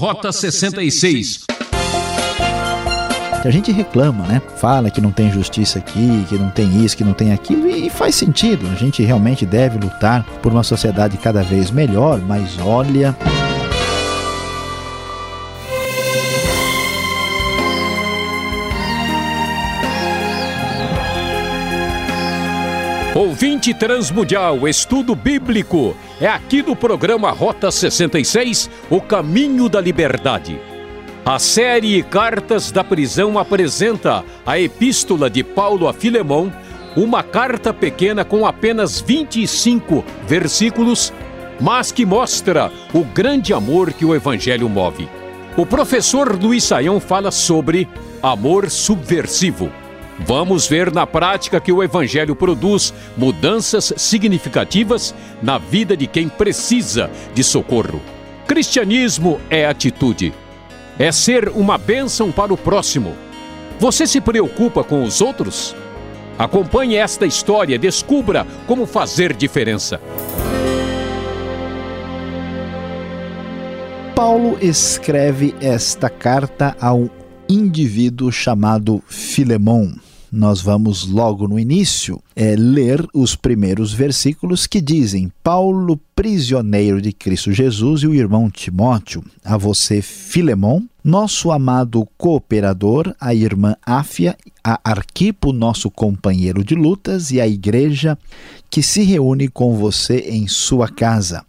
Rota 66. A gente reclama, né? Fala que não tem justiça aqui, que não tem isso, que não tem aquilo, e faz sentido. A gente realmente deve lutar por uma sociedade cada vez melhor, mas olha. Ouvinte Transmundial, estudo bíblico. É aqui no programa Rota 66, O Caminho da Liberdade. A série Cartas da Prisão apresenta a Epístola de Paulo a Filemão, uma carta pequena com apenas 25 versículos, mas que mostra o grande amor que o Evangelho move. O professor Luiz Saião fala sobre amor subversivo. Vamos ver na prática que o Evangelho produz mudanças significativas na vida de quem precisa de socorro. Cristianismo é atitude é ser uma bênção para o próximo. Você se preocupa com os outros? Acompanhe esta história, descubra como fazer diferença. Paulo escreve esta carta a um indivíduo chamado Filemão nós vamos logo no início é, ler os primeiros versículos que dizem: Paulo, prisioneiro de Cristo Jesus, e o irmão Timóteo, a você, Filemão, nosso amado cooperador, a irmã Áfia, a Arquipo, nosso companheiro de lutas, e a igreja que se reúne com você em sua casa.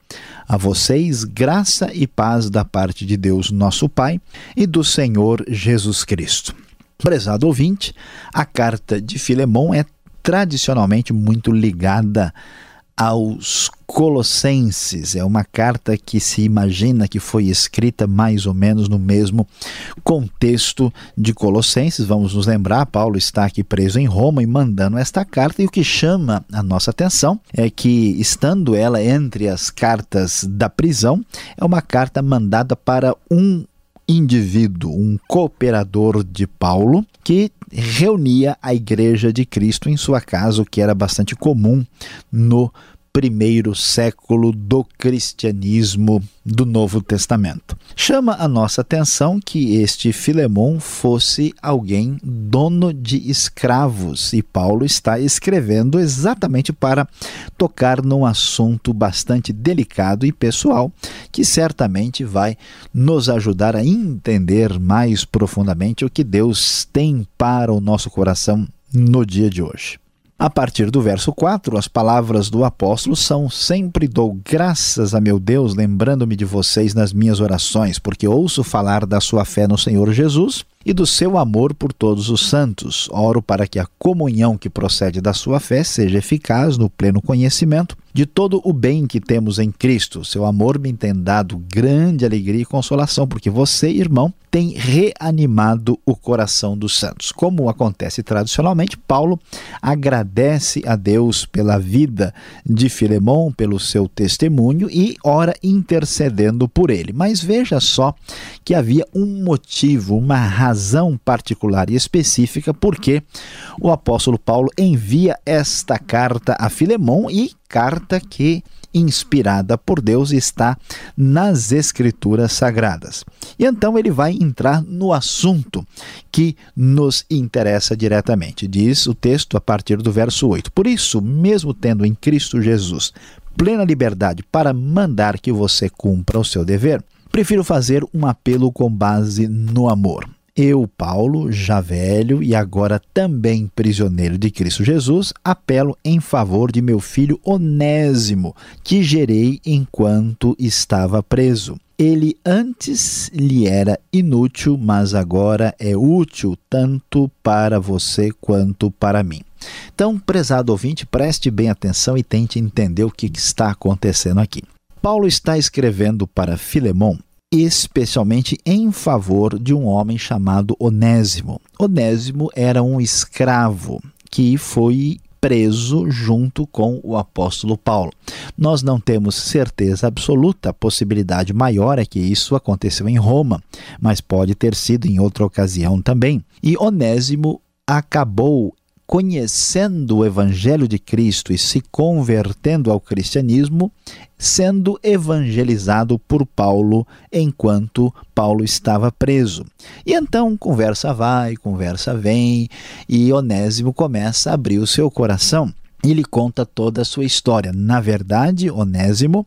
A vocês, graça e paz da parte de Deus, nosso Pai, e do Senhor Jesus Cristo. Prezado ouvinte, a carta de Filemão é tradicionalmente muito ligada aos Colossenses. É uma carta que se imagina que foi escrita mais ou menos no mesmo contexto de Colossenses. Vamos nos lembrar, Paulo está aqui preso em Roma e mandando esta carta, e o que chama a nossa atenção é que, estando ela entre as cartas da prisão, é uma carta mandada para um indivíduo, um cooperador de Paulo, que reunia a igreja de Cristo em sua casa, o que era bastante comum no primeiro século do cristianismo do Novo Testamento. Chama a nossa atenção que este Filemão fosse alguém dono de escravos e Paulo está escrevendo exatamente para tocar num assunto bastante delicado e pessoal que certamente vai nos ajudar a entender mais profundamente o que Deus tem para o nosso coração no dia de hoje. A partir do verso 4, as palavras do apóstolo são: Sempre dou graças a meu Deus, lembrando-me de vocês nas minhas orações, porque ouço falar da sua fé no Senhor Jesus e do seu amor por todos os santos. Oro para que a comunhão que procede da sua fé seja eficaz no pleno conhecimento de todo o bem que temos em Cristo. Seu amor me tem dado grande alegria e consolação, porque você, irmão, tem reanimado o coração dos santos. Como acontece tradicionalmente, Paulo agradece a Deus pela vida de Filemão, pelo seu testemunho e ora intercedendo por ele. Mas veja só que havia um motivo, uma razão particular e específica porque o apóstolo Paulo envia esta carta a Filemão e carta que, inspirada por Deus, está nas Escrituras Sagradas. E então ele vai entrar no assunto que nos interessa diretamente. Diz o texto a partir do verso 8: Por isso, mesmo tendo em Cristo Jesus plena liberdade para mandar que você cumpra o seu dever, prefiro fazer um apelo com base no amor. Eu, Paulo, já velho e agora também prisioneiro de Cristo Jesus, apelo em favor de meu filho Onésimo, que gerei enquanto estava preso. Ele antes lhe era inútil, mas agora é útil tanto para você quanto para mim. Então, prezado ouvinte, preste bem atenção e tente entender o que está acontecendo aqui. Paulo está escrevendo para Filemão especialmente em favor de um homem chamado Onésimo. Onésimo era um escravo que foi preso junto com o apóstolo Paulo. Nós não temos certeza absoluta, a possibilidade maior é que isso aconteceu em Roma, mas pode ter sido em outra ocasião também. E Onésimo acabou conhecendo o Evangelho de Cristo e se convertendo ao cristianismo, sendo evangelizado por Paulo enquanto Paulo estava preso. E então conversa vai, conversa vem, e Onésimo começa a abrir o seu coração ele conta toda a sua história. Na verdade, Onésimo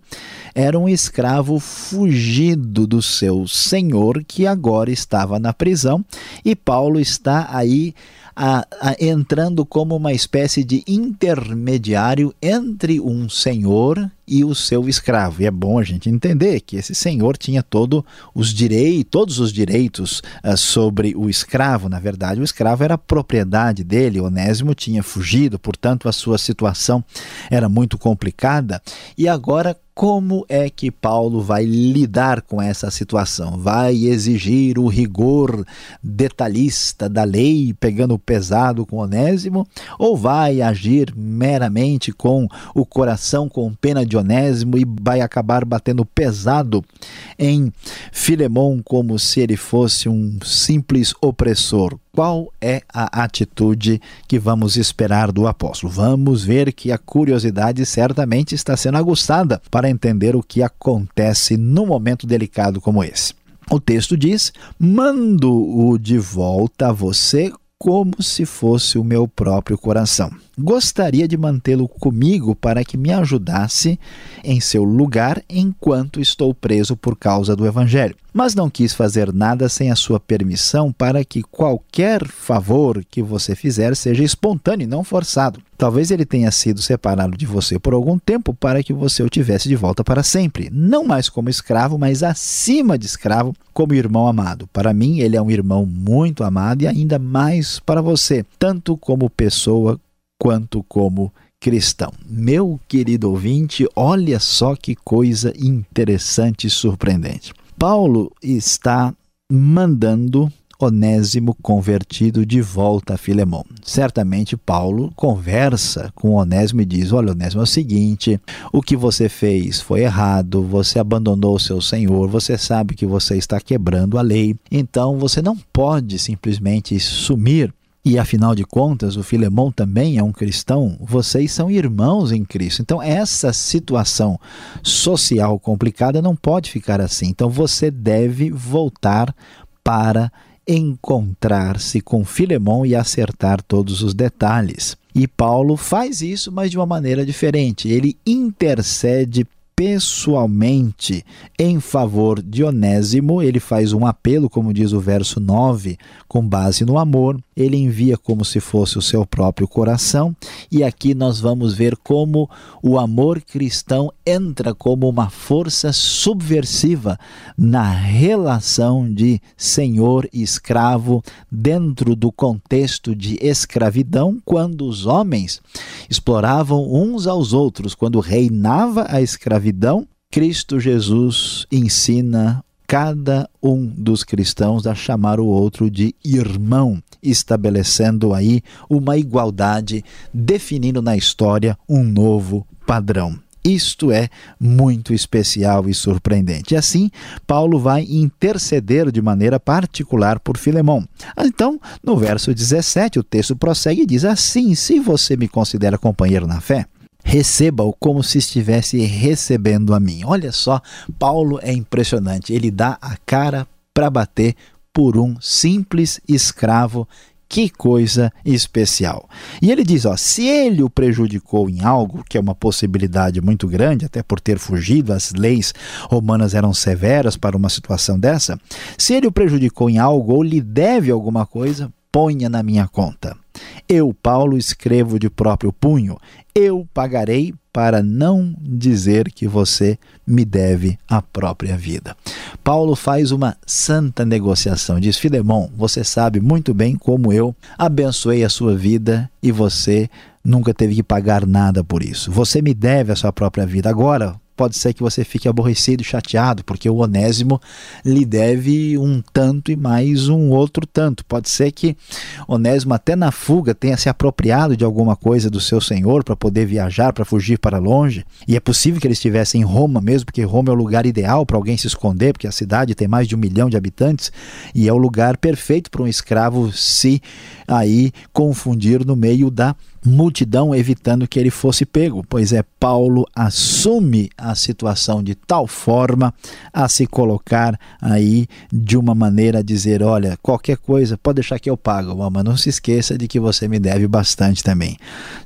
era um escravo fugido do seu senhor que agora estava na prisão e Paulo está aí a, a, entrando como uma espécie de intermediário entre um senhor e o seu escravo. E é bom a gente entender que esse senhor tinha todo os direitos, todos os direitos uh, sobre o escravo. Na verdade, o escravo era propriedade dele. Onésimo tinha fugido, portanto, a sua situação era muito complicada. E agora como é que Paulo vai lidar com essa situação? Vai exigir o rigor detalhista da lei, pegando pesado com Onésimo, ou vai agir meramente com o coração com pena de Onésimo e vai acabar batendo pesado em Filemão como se ele fosse um simples opressor? qual é a atitude que vamos esperar do apóstolo. Vamos ver que a curiosidade certamente está sendo aguçada para entender o que acontece num momento delicado como esse. O texto diz: Mando-o de volta a você como se fosse o meu próprio coração. Gostaria de mantê-lo comigo para que me ajudasse em seu lugar enquanto estou preso por causa do Evangelho. Mas não quis fazer nada sem a sua permissão para que qualquer favor que você fizer seja espontâneo e não forçado. Talvez ele tenha sido separado de você por algum tempo para que você o tivesse de volta para sempre. Não mais como escravo, mas acima de escravo, como irmão amado. Para mim, ele é um irmão muito amado e ainda mais para você, tanto como pessoa quanto como cristão. Meu querido ouvinte, olha só que coisa interessante e surpreendente. Paulo está mandando Onésimo convertido de volta a Filemão. Certamente Paulo conversa com Onésimo e diz: Olha, Onésimo, é o seguinte: o que você fez foi errado, você abandonou o seu senhor, você sabe que você está quebrando a lei, então você não pode simplesmente sumir e afinal de contas, o Filemão também é um cristão, vocês são irmãos em Cristo. Então, essa situação social complicada não pode ficar assim. Então, você deve voltar para encontrar-se com Filemão e acertar todos os detalhes. E Paulo faz isso, mas de uma maneira diferente. Ele intercede pessoalmente em favor de Onésimo, ele faz um apelo, como diz o verso 9, com base no amor, ele envia como se fosse o seu próprio coração, e aqui nós vamos ver como o amor cristão entra como uma força subversiva na relação de senhor e escravo dentro do contexto de escravidão, quando os homens exploravam uns aos outros, quando reinava a escravidão. Cristo Jesus ensina cada um dos cristãos a chamar o outro de irmão, estabelecendo aí uma igualdade, definindo na história um novo padrão. Isto é muito especial e surpreendente. E assim, Paulo vai interceder de maneira particular por Filemão. Então, no verso 17, o texto prossegue e diz assim: Se você me considera companheiro na fé, receba-o como se estivesse recebendo a mim. Olha só, Paulo é impressionante. Ele dá a cara para bater por um simples escravo. Que coisa especial. E ele diz: ó, se ele o prejudicou em algo, que é uma possibilidade muito grande, até por ter fugido, as leis romanas eram severas para uma situação dessa. Se ele o prejudicou em algo ou lhe deve alguma coisa, ponha na minha conta. Eu, Paulo, escrevo de próprio punho, eu pagarei para não dizer que você me deve a própria vida. Paulo faz uma santa negociação. Diz: Filemão, você sabe muito bem como eu abençoei a sua vida e você nunca teve que pagar nada por isso. Você me deve a sua própria vida. Agora, pode ser que você fique aborrecido, chateado, porque o Onésimo lhe deve um tanto e mais um outro tanto. Pode ser que Onésimo, até na fuga, tenha se apropriado de alguma coisa do seu senhor para poder viajar, para fugir para longe. E é possível que ele estivesse em Roma mesmo, porque Roma é o lugar ideal para alguém se esconder, porque a cidade tem mais de um milhão de habitantes e é o lugar perfeito para um escravo se aí confundir no meio da multidão evitando que ele fosse pego, pois é Paulo assume a situação de tal forma a se colocar aí de uma maneira a dizer, olha, qualquer coisa, pode deixar que eu pago, mas não se esqueça de que você me deve bastante também.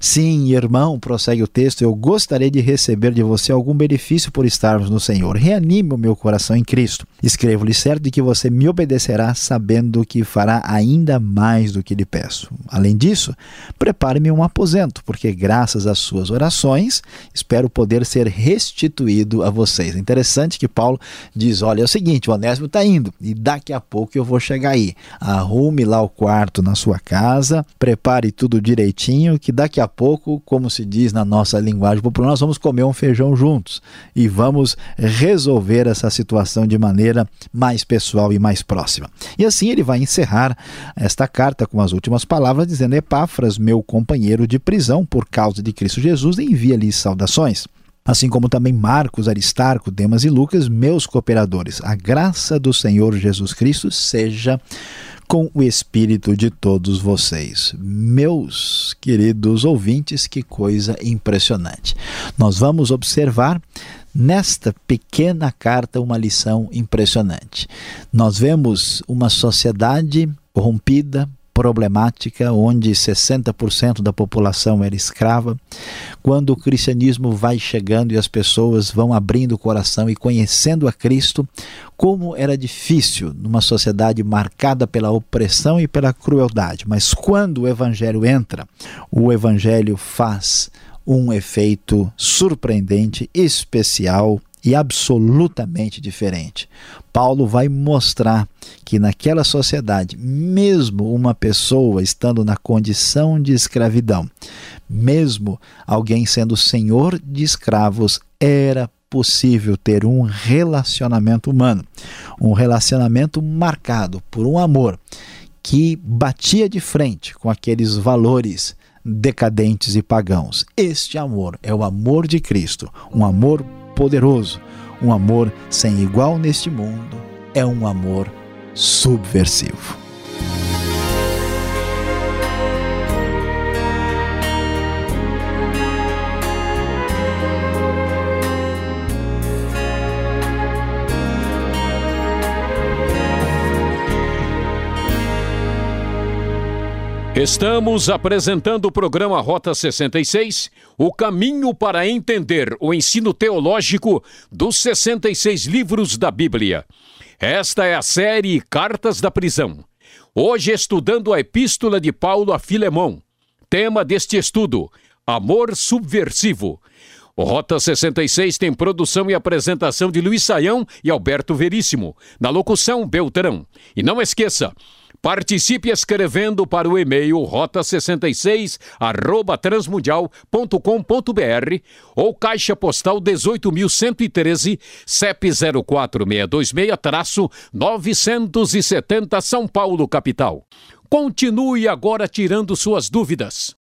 Sim, irmão, prossegue o texto, eu gostaria de receber de você algum benefício por estarmos no Senhor. Reanime o meu coração em Cristo. Escrevo-lhe certo de que você me obedecerá sabendo que fará ainda mais do que lhe peço. Além disso, prepare-me uma aposento, porque graças às suas orações espero poder ser restituído a vocês. É interessante que Paulo diz: olha, é o seguinte, o Onésimo está indo e daqui a pouco eu vou chegar aí. Arrume lá o quarto na sua casa, prepare tudo direitinho, que daqui a pouco, como se diz na nossa linguagem popular, nós vamos comer um feijão juntos e vamos resolver essa situação de maneira mais pessoal e mais próxima. E assim ele vai encerrar esta carta com as últimas palavras, dizendo: Epáfras, meu companheiro de prisão por causa de Cristo Jesus, envia-lhes saudações. Assim como também Marcos, Aristarco, Demas e Lucas, meus cooperadores. A graça do Senhor Jesus Cristo seja com o espírito de todos vocês. Meus queridos ouvintes, que coisa impressionante. Nós vamos observar nesta pequena carta uma lição impressionante. Nós vemos uma sociedade corrompida, problemática, onde 60% da população era escrava, quando o cristianismo vai chegando e as pessoas vão abrindo o coração e conhecendo a Cristo, como era difícil numa sociedade marcada pela opressão e pela crueldade. Mas quando o evangelho entra, o evangelho faz um efeito surpreendente, especial e absolutamente diferente. Paulo vai mostrar que naquela sociedade, mesmo uma pessoa estando na condição de escravidão, mesmo alguém sendo senhor de escravos, era possível ter um relacionamento humano, um relacionamento marcado por um amor que batia de frente com aqueles valores decadentes e pagãos. Este amor é o amor de Cristo, um amor poderoso, um amor sem igual neste mundo, é um amor subversivo. Estamos apresentando o programa Rota 66, o caminho para entender o ensino teológico dos 66 livros da Bíblia. Esta é a série Cartas da Prisão. Hoje estudando a Epístola de Paulo a Filemão. Tema deste estudo: Amor Subversivo. O Rota 66 tem produção e apresentação de Luiz Saião e Alberto Veríssimo. Na locução, Beltrão. E não esqueça, Participe escrevendo para o e-mail rota66 arroba transmundial.com.br ou caixa postal 18.113 CEP 04626-970 São Paulo, capital. Continue agora tirando suas dúvidas.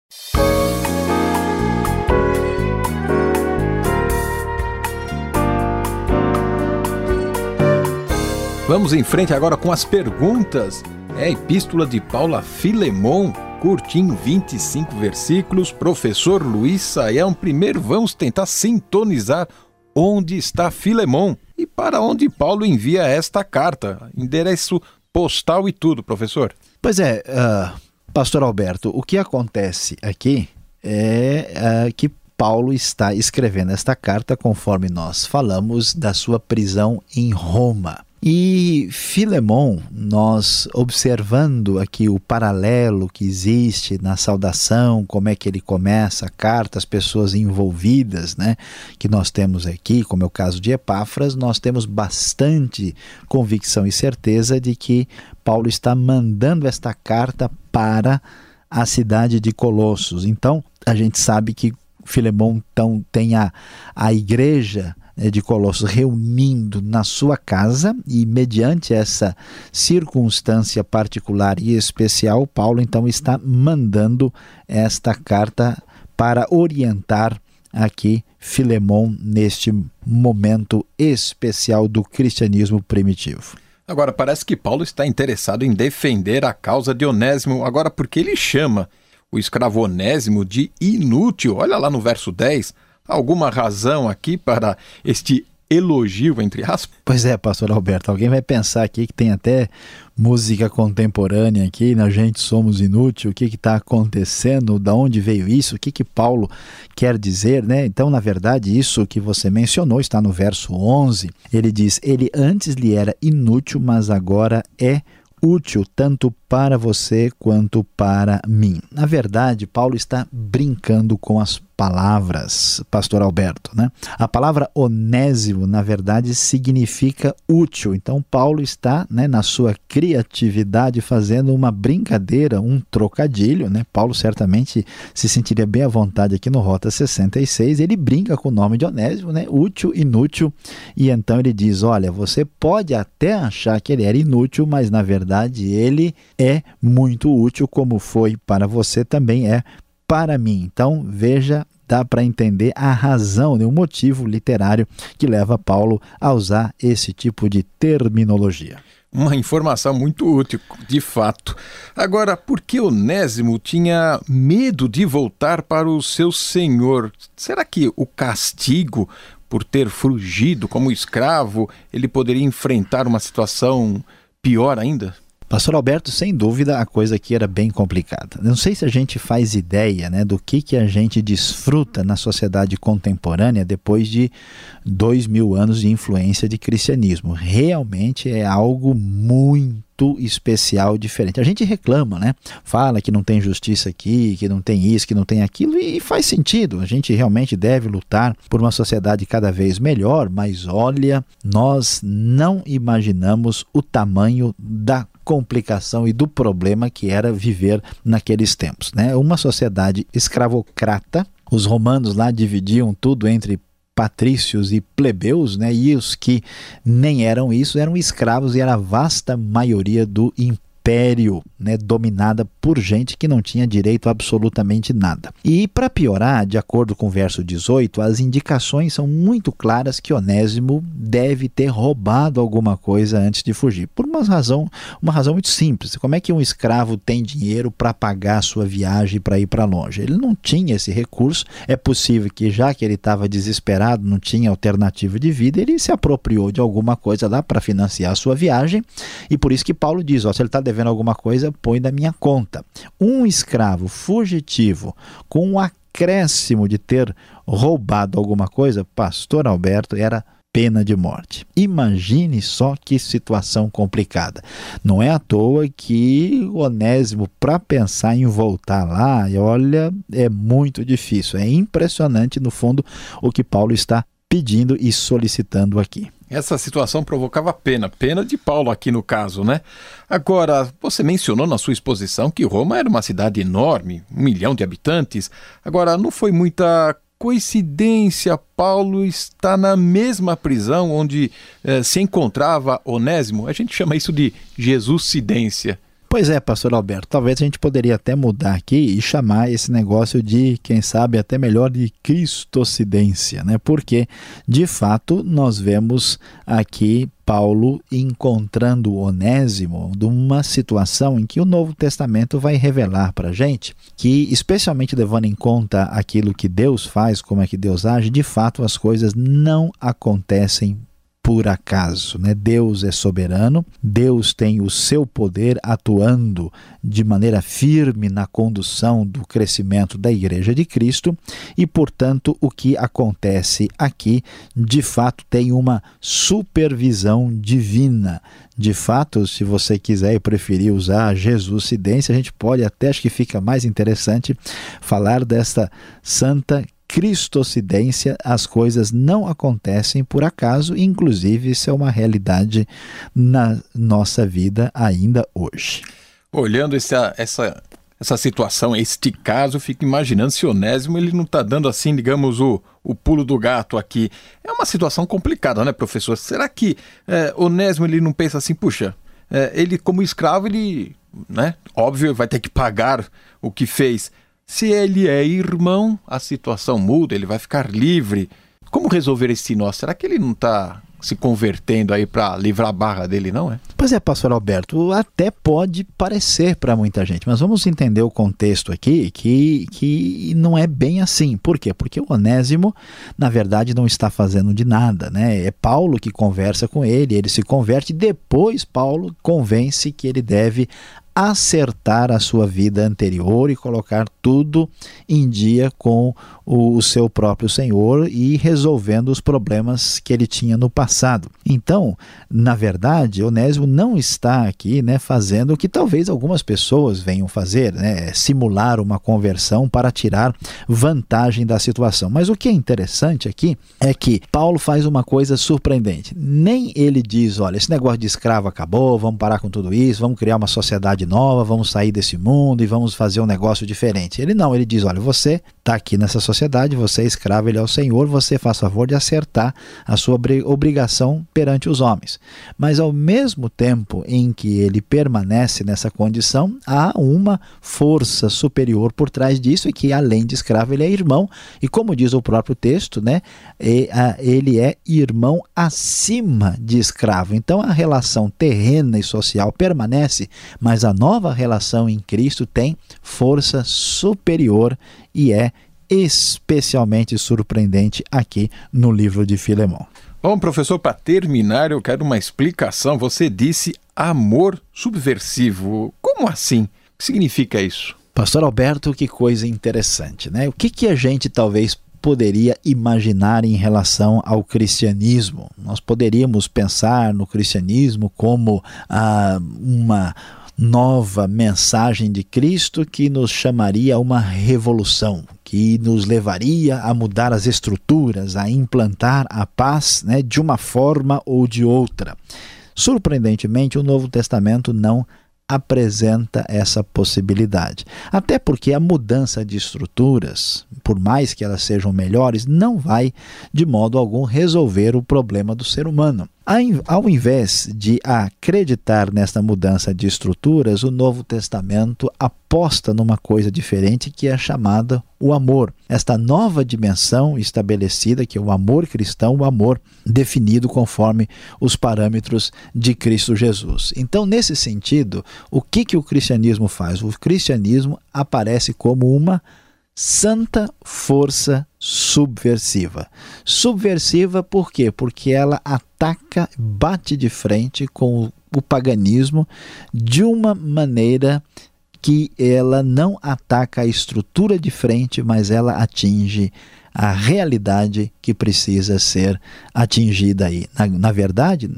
Vamos em frente agora com as perguntas é a Epístola de Paulo a Filemon, curtinho, 25 versículos. Professor Luiz Saião, primeiro vamos tentar sintonizar onde está Filemon e para onde Paulo envia esta carta. Endereço postal e tudo, professor. Pois é, uh, pastor Alberto, o que acontece aqui é uh, que Paulo está escrevendo esta carta conforme nós falamos da sua prisão em Roma. E Filemon, nós observando aqui o paralelo que existe na saudação, como é que ele começa a carta, as pessoas envolvidas, né, que nós temos aqui, como é o caso de Epáfras, nós temos bastante convicção e certeza de que Paulo está mandando esta carta para a cidade de Colossos. Então, a gente sabe que Filemon então, tem a, a igreja de Colossos reunindo na sua casa e mediante essa circunstância particular e especial, Paulo então está mandando esta carta para orientar aqui Filemon neste momento especial do cristianismo primitivo. Agora, parece que Paulo está interessado em defender a causa de Onésimo, agora porque ele chama o escravo Onésimo de inútil. Olha lá no verso 10, alguma razão aqui para este elogio, entre aspas? Pois é, pastor Alberto, alguém vai pensar aqui que tem até música contemporânea aqui, na gente somos inútil, o que está acontecendo, da onde veio isso, o que, que Paulo quer dizer, né? Então, na verdade, isso que você mencionou está no verso 11, ele diz, ele antes lhe era inútil, mas agora é útil tanto para você quanto para mim. Na verdade, Paulo está brincando com as palavras, pastor Alberto, né? A palavra onésimo, na verdade, significa útil. Então, Paulo está, né, na sua criatividade, fazendo uma brincadeira, um trocadilho, né? Paulo certamente se sentiria bem à vontade aqui no Rota 66. Ele brinca com o nome de onésimo, né? Útil, inútil. E então ele diz: olha, você pode até achar que ele era inútil, mas na verdade ele é muito útil, como foi para você, também é para mim. Então, veja, dá para entender a razão, o motivo literário que leva Paulo a usar esse tipo de terminologia. Uma informação muito útil, de fato. Agora, por que Onésimo tinha medo de voltar para o seu senhor? Será que o castigo por ter fugido como escravo, ele poderia enfrentar uma situação pior ainda? Pastor Alberto, sem dúvida, a coisa aqui era bem complicada. Não sei se a gente faz ideia né, do que, que a gente desfruta na sociedade contemporânea depois de dois mil anos de influência de cristianismo. Realmente é algo muito especial diferente. A gente reclama, né? Fala que não tem justiça aqui, que não tem isso, que não tem aquilo, e faz sentido. A gente realmente deve lutar por uma sociedade cada vez melhor, mas olha, nós não imaginamos o tamanho da complicação e do problema que era viver naqueles tempos. Né? Uma sociedade escravocrata, os romanos lá dividiam tudo entre patrícios e plebeus, né? E os que nem eram isso eram escravos e era a vasta maioria do império império, né, dominada por gente que não tinha direito a absolutamente nada. E para piorar, de acordo com o verso 18, as indicações são muito claras que Onésimo deve ter roubado alguma coisa antes de fugir. Por uma razão, uma razão muito simples. Como é que um escravo tem dinheiro para pagar a sua viagem para ir para longe? Ele não tinha esse recurso. É possível que já que ele estava desesperado, não tinha alternativa de vida, ele se apropriou de alguma coisa lá para financiar a sua viagem. E por isso que Paulo diz, ó, se ele está devendo devendo alguma coisa, põe da minha conta. Um escravo fugitivo com um acréscimo de ter roubado alguma coisa, pastor Alberto era pena de morte. Imagine só que situação complicada. Não é à toa que Onésimo, para pensar em voltar lá, olha, é muito difícil. É impressionante, no fundo, o que Paulo está pedindo e solicitando aqui. Essa situação provocava pena, pena de Paulo aqui no caso, né? Agora, você mencionou na sua exposição que Roma era uma cidade enorme, um milhão de habitantes. Agora, não foi muita coincidência Paulo está na mesma prisão onde eh, se encontrava Onésimo? A gente chama isso de Jesuscidência. Pois é, pastor Alberto, talvez a gente poderia até mudar aqui e chamar esse negócio de, quem sabe, até melhor de cristocidência, né? Porque, de fato, nós vemos aqui Paulo encontrando Onésimo numa situação em que o Novo Testamento vai revelar para a gente que, especialmente levando em conta aquilo que Deus faz, como é que Deus age, de fato as coisas não acontecem por acaso. Né? Deus é soberano, Deus tem o seu poder atuando de maneira firme na condução do crescimento da Igreja de Cristo e, portanto, o que acontece aqui de fato tem uma supervisão divina. De fato, se você quiser e preferir usar Jesus Cidência, a gente pode até, acho que fica mais interessante, falar desta santa cristocidência, as coisas não acontecem por acaso, inclusive isso é uma realidade na nossa vida ainda hoje. Olhando essa, essa essa situação, este caso, fico imaginando se Onésimo ele não está dando assim, digamos, o, o pulo do gato aqui. É uma situação complicada, né, professor? Será que é, Onésimo ele não pensa assim, puxa, é, ele como escravo, ele, né, óbvio, vai ter que pagar o que fez. Se ele é irmão, a situação muda, ele vai ficar livre. Como resolver esse nó? Será que ele não está se convertendo aí para livrar a barra dele, não é? Pois é, pastor Alberto, até pode parecer para muita gente, mas vamos entender o contexto aqui que, que não é bem assim. Por quê? Porque o Onésimo, na verdade, não está fazendo de nada, né? É Paulo que conversa com ele, ele se converte, depois Paulo convence que ele deve acertar a sua vida anterior e colocar tudo em dia com o, seu próprio Senhor e resolvendo os problemas que ele tinha no passado. Então, na verdade, Onésimo não está aqui né, fazendo o que talvez algumas pessoas venham fazer, né, simular uma conversão para tirar vantagem da situação. Mas o que é interessante aqui é que Paulo faz uma coisa surpreendente. Nem ele diz: olha, esse negócio de escravo acabou, vamos parar com tudo isso, vamos criar uma sociedade nova, vamos sair desse mundo e vamos fazer um negócio diferente. Ele não, ele diz: olha, você está aqui nessa sociedade, você é escravo, ele é o Senhor, você faz favor de acertar a sua obrigação perante os homens. Mas ao mesmo tempo em que ele permanece nessa condição, há uma força superior por trás disso, e que além de escravo, ele é irmão, e como diz o próprio texto, né, ele é irmão acima de escravo. Então a relação terrena e social permanece, mas a nova relação em Cristo tem força superior e é especialmente surpreendente aqui no livro de Filemão. Bom, professor, para terminar, eu quero uma explicação. Você disse amor subversivo. Como assim? O que significa isso? Pastor Alberto, que coisa interessante, né? O que, que a gente talvez poderia imaginar em relação ao cristianismo? Nós poderíamos pensar no cristianismo como ah, uma nova mensagem de Cristo que nos chamaria a uma revolução, que nos levaria a mudar as estruturas, a implantar a paz né, de uma forma ou de outra. Surpreendentemente, o Novo Testamento não apresenta essa possibilidade. Até porque a mudança de estruturas, por mais que elas sejam melhores, não vai de modo algum resolver o problema do ser humano. Ao invés de acreditar nesta mudança de estruturas, o Novo Testamento aposta numa coisa diferente que é chamada o amor. Esta nova dimensão estabelecida, que é o amor cristão, o amor definido conforme os parâmetros de Cristo Jesus. Então, nesse sentido, o que, que o cristianismo faz? O cristianismo aparece como uma santa força subversiva. Subversiva por quê? Porque ela ataca, bate de frente com o paganismo de uma maneira que ela não ataca a estrutura de frente, mas ela atinge a realidade que precisa ser atingida aí. Na, na verdade,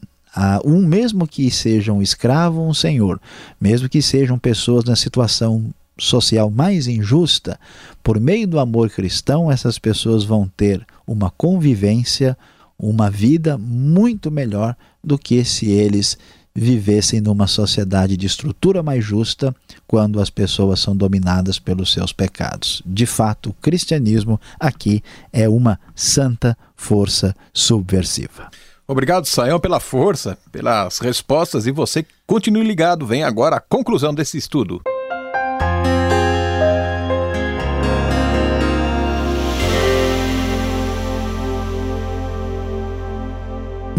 um mesmo que seja um escravo, um senhor, mesmo que sejam pessoas na situação social mais injusta, por meio do amor cristão, essas pessoas vão ter uma convivência, uma vida muito melhor do que se eles vivessem numa sociedade de estrutura mais justa, quando as pessoas são dominadas pelos seus pecados. De fato, o cristianismo aqui é uma santa força subversiva. Obrigado, Saião, pela força, pelas respostas e você continue ligado. Vem agora a conclusão desse estudo.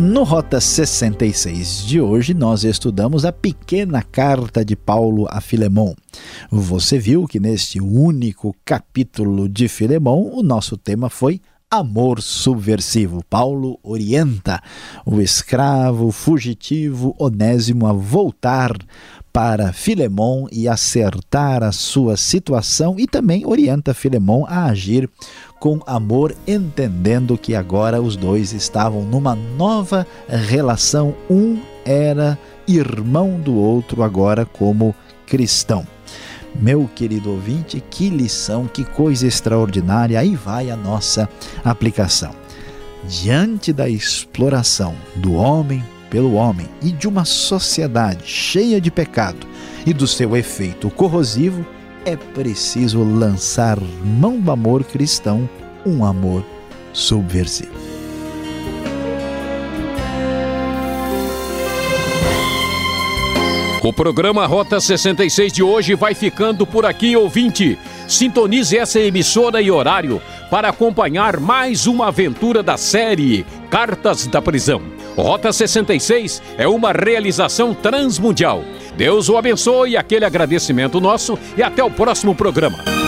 No Rota 66 de hoje, nós estudamos a pequena carta de Paulo a Filemão. Você viu que neste único capítulo de Filemão, o nosso tema foi amor subversivo. Paulo orienta o escravo fugitivo Onésimo a voltar para Filemão e acertar a sua situação e também orienta Filemão a agir com amor, entendendo que agora os dois estavam numa nova relação. Um era irmão do outro, agora como cristão. Meu querido ouvinte, que lição, que coisa extraordinária! Aí vai a nossa aplicação. Diante da exploração do homem pelo homem e de uma sociedade cheia de pecado e do seu efeito corrosivo, é preciso lançar mão do amor cristão, um amor subversivo. O programa Rota 66 de hoje vai ficando por aqui, ouvinte. Sintonize essa emissora e horário para acompanhar mais uma aventura da série Cartas da Prisão. Rota 66 é uma realização transmundial. Deus o abençoe, aquele agradecimento nosso e até o próximo programa.